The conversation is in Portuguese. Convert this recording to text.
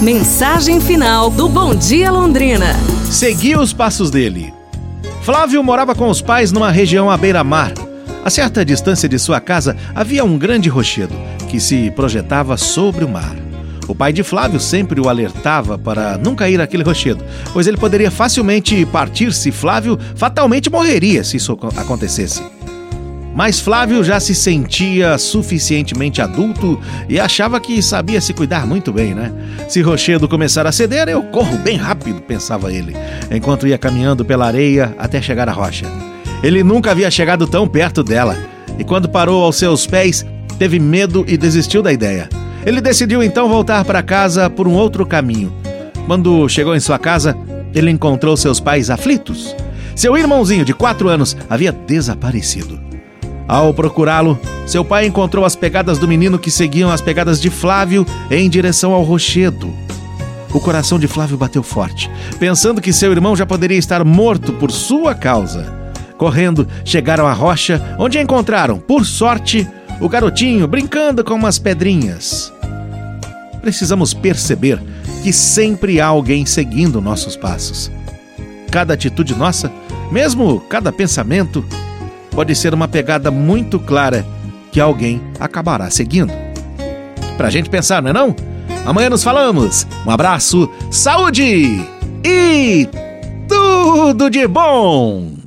Mensagem final do Bom Dia Londrina. Segui os passos dele. Flávio morava com os pais numa região à beira-mar. A certa distância de sua casa havia um grande rochedo que se projetava sobre o mar. O pai de Flávio sempre o alertava para nunca ir àquele rochedo, pois ele poderia facilmente partir se Flávio fatalmente morreria se isso acontecesse. Mas Flávio já se sentia suficientemente adulto e achava que sabia se cuidar muito bem, né? Se Rochedo começar a ceder, eu corro bem rápido, pensava ele, enquanto ia caminhando pela areia até chegar à rocha. Ele nunca havia chegado tão perto dela, e quando parou aos seus pés, teve medo e desistiu da ideia. Ele decidiu então voltar para casa por um outro caminho. Quando chegou em sua casa, ele encontrou seus pais aflitos. Seu irmãozinho de quatro anos havia desaparecido. Ao procurá-lo, seu pai encontrou as pegadas do menino que seguiam as pegadas de Flávio em direção ao rochedo. O coração de Flávio bateu forte, pensando que seu irmão já poderia estar morto por sua causa. Correndo, chegaram à rocha, onde encontraram, por sorte, o garotinho brincando com umas pedrinhas. Precisamos perceber que sempre há alguém seguindo nossos passos. Cada atitude nossa, mesmo cada pensamento, pode ser uma pegada muito clara que alguém acabará seguindo. Pra gente pensar, não é não? Amanhã nos falamos. Um abraço, saúde e tudo de bom!